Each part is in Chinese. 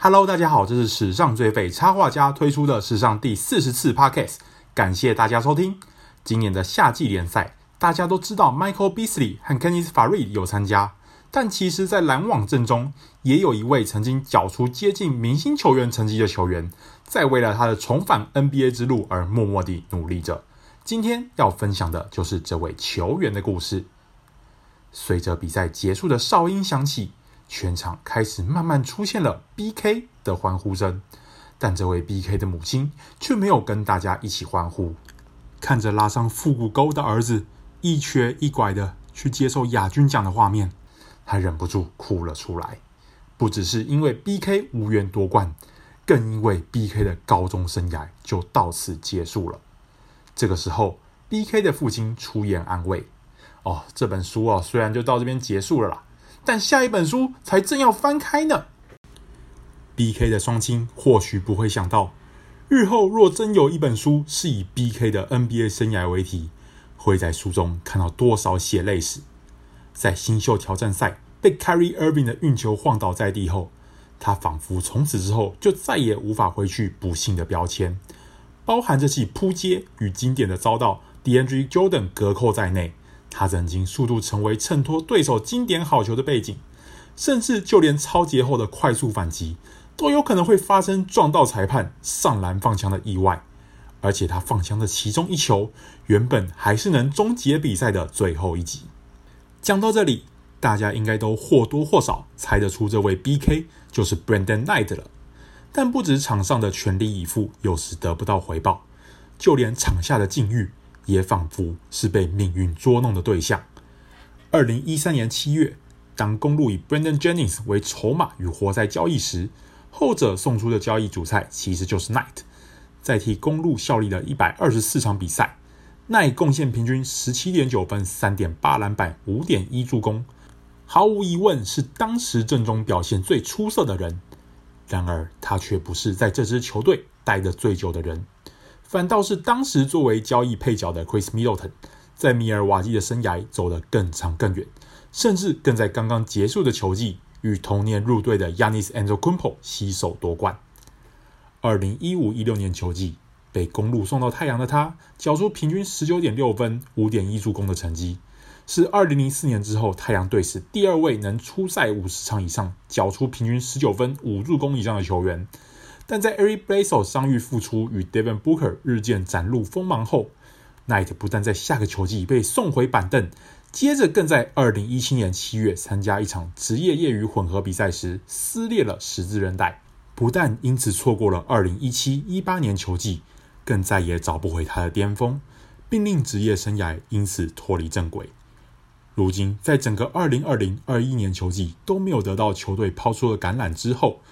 Hello，大家好，这是史上最废插画家推出的史上第四十次 Podcast，感谢大家收听。今年的夏季联赛，大家都知道 Michael Beasley 和 Kenneth Faried 有参加，但其实，在篮网阵中，也有一位曾经缴出接近明星球员成绩的球员，在为了他的重返 NBA 之路而默默地努力着。今天要分享的就是这位球员的故事。随着比赛结束的哨音响起。全场开始慢慢出现了 BK 的欢呼声，但这位 BK 的母亲却没有跟大家一起欢呼。看着拉上腹股沟的儿子一瘸一拐的去接受亚军奖的画面，他忍不住哭了出来。不只是因为 BK 无缘夺冠，更因为 BK 的高中生涯就到此结束了。这个时候，BK 的父亲出言安慰：“哦，这本书哦，虽然就到这边结束了啦。”但下一本书才正要翻开呢。BK 的双亲或许不会想到，日后若真有一本书是以 BK 的 NBA 生涯为题，会在书中看到多少血泪史。在新秀挑战赛被 Kyrie Irving 的运球晃倒在地后，他仿佛从此之后就再也无法回去不幸的标签，包含这起扑街与经典的遭到 D. N. G. Jordan 隔扣在内。他曾经速度成为衬托对手经典好球的背景，甚至就连超节后的快速反击都有可能会发生撞到裁判上篮放枪的意外，而且他放枪的其中一球原本还是能终结比赛的最后一击。讲到这里，大家应该都或多或少猜得出这位 BK 就是 Brandon Knight 了。但不止场上的全力以赴有时得不到回报，就连场下的境遇。也仿佛是被命运捉弄的对象。二零一三年七月，当公路以 Brandon Jennings 为筹码与活塞交易时，后者送出的交易主菜其实就是 Knight。在替公路效力的一百二十四场比赛，Knight 贡献平均十七点九分、三点八篮板、五点一助攻，毫无疑问是当时阵中表现最出色的人。然而，他却不是在这支球队待得最久的人。反倒是当时作为交易配角的 Chris Middleton，在密尔瓦基的生涯走得更长更远，甚至更在刚刚结束的球季与同年入队的 Yanis Antetokounmpo 携手夺冠。二零一五一六年球季被公路送到太阳的他，缴出平均十九点六分、五点一助攻的成绩，是二零零四年之后太阳队史第二位能出赛五十场以上、缴出平均十九分、五助攻以上的球员。但在 Eric Bledsoe 伤愈复出与 Devin Booker 日渐展露锋芒后，Knight 不但在下个球季被送回板凳，接着更在二零一七年七月参加一场职业业余混合比赛时撕裂了十字韧带，不但因此错过了二零一七一八年球季，更再也找不回他的巅峰，并令职业生涯因此脱离正轨。如今，在整个二零二零二一年球季都没有得到球队抛出的橄榄之后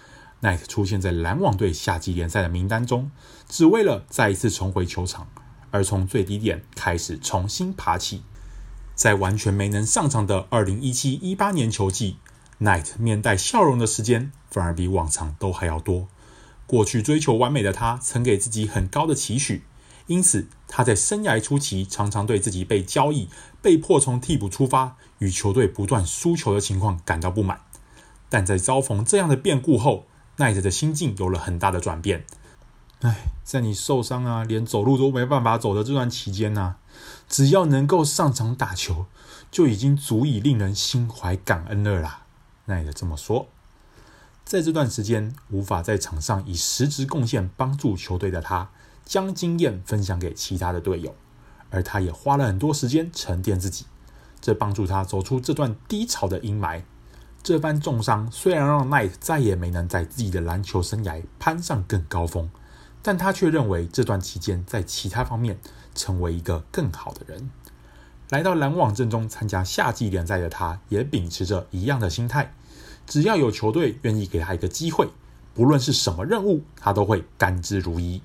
，Knight 出现在篮网队夏季联赛的名单中，只为了再一次重回球场，而从最低点开始重新爬起。在完全没能上场的2017-18年球季，Knight 面带笑容的时间反而比往常都还要多。过去追求完美的他，曾给自己很高的期许，因此他在生涯初期常常对自己被交易、被迫从替补出发、与球队不断输球的情况感到不满。但在遭逢这样的变故后，奈特的心境有了很大的转变。哎，在你受伤啊，连走路都没办法走的这段期间呢、只要能够上场打球，就已经足以令人心怀感恩了啦。奈特这么说。在这段时间无法在场上以实质贡献帮助球队的他，将经验分享给其他的队友，而他也花了很多时间沉淀自己，这帮助他走出这段低潮的阴霾。这番重伤虽然让 Knight 再也没能在自己的篮球生涯攀上更高峰，但他却认为这段期间在其他方面成为一个更好的人。来到篮网阵中参加夏季联赛的他，也秉持着一样的心态：只要有球队愿意给他一个机会，不论是什么任务，他都会甘之如饴。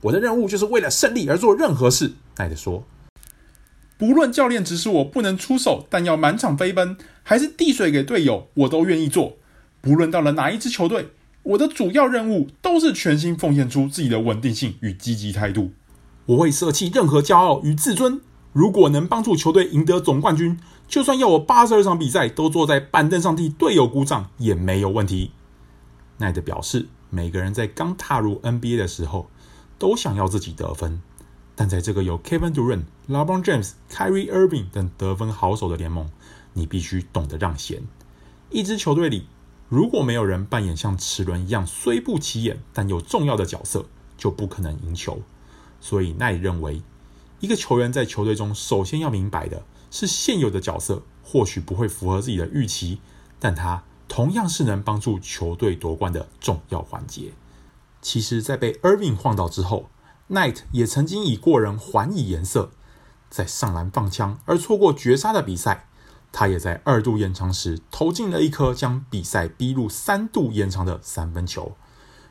我的任务就是为了胜利而做任何事奈特说。不论教练指示我不能出手，但要满场飞奔，还是递水给队友，我都愿意做。不论到了哪一支球队，我的主要任务都是全心奉献出自己的稳定性与积极态度。我会舍弃任何骄傲与自尊。如果能帮助球队赢得总冠军，就算要我八十二场比赛都坐在板凳上替队友鼓掌也没有问题。奈德表示，每个人在刚踏入 NBA 的时候，都想要自己得分，但在这个有 Kevin Durant、LeBron James、Kyrie Irving 等得分好手的联盟，你必须懂得让贤。一支球队里，如果没有人扮演像齿轮一样虽不起眼但又重要的角色，就不可能赢球。所以奈认为，一个球员在球队中首先要明白的是，现有的角色或许不会符合自己的预期，但他同样是能帮助球队夺冠的重要环节。其实，在被 Irving 晃倒之后，Knight 也曾经以过人还以颜色，在上篮放枪而错过绝杀的比赛。他也在二度延长时投进了一颗将比赛逼入三度延长的三分球。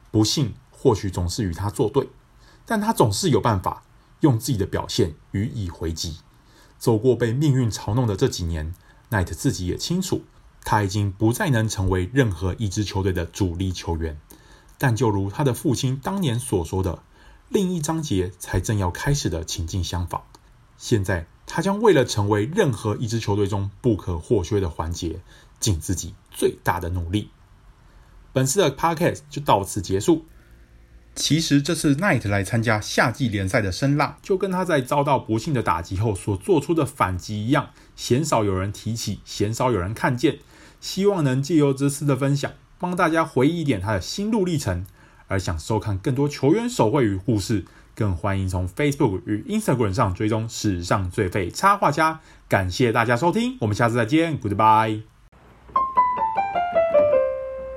不幸或许总是与他作对，但他总是有办法用自己的表现予以回击。走过被命运嘲弄的这几年，Knight 自己也清楚。他已经不再能成为任何一支球队的主力球员，但就如他的父亲当年所说的，另一章节才正要开始的情境相仿。现在，他将为了成为任何一支球队中不可或缺的环节，尽自己最大的努力。本次的 Podcast 就到此结束。其实这次 Knight 来参加夏季联赛的声浪，就跟他在遭到不幸的打击后所做出的反击一样，鲜少有人提起，鲜少有人看见。希望能借由这次的分享，帮大家回忆一点他的心路历程。而想收看更多球员手绘与故事，更欢迎从 Facebook 与 Instagram 上追踪史上最废插画家。感谢大家收听，我们下次再见，Goodbye。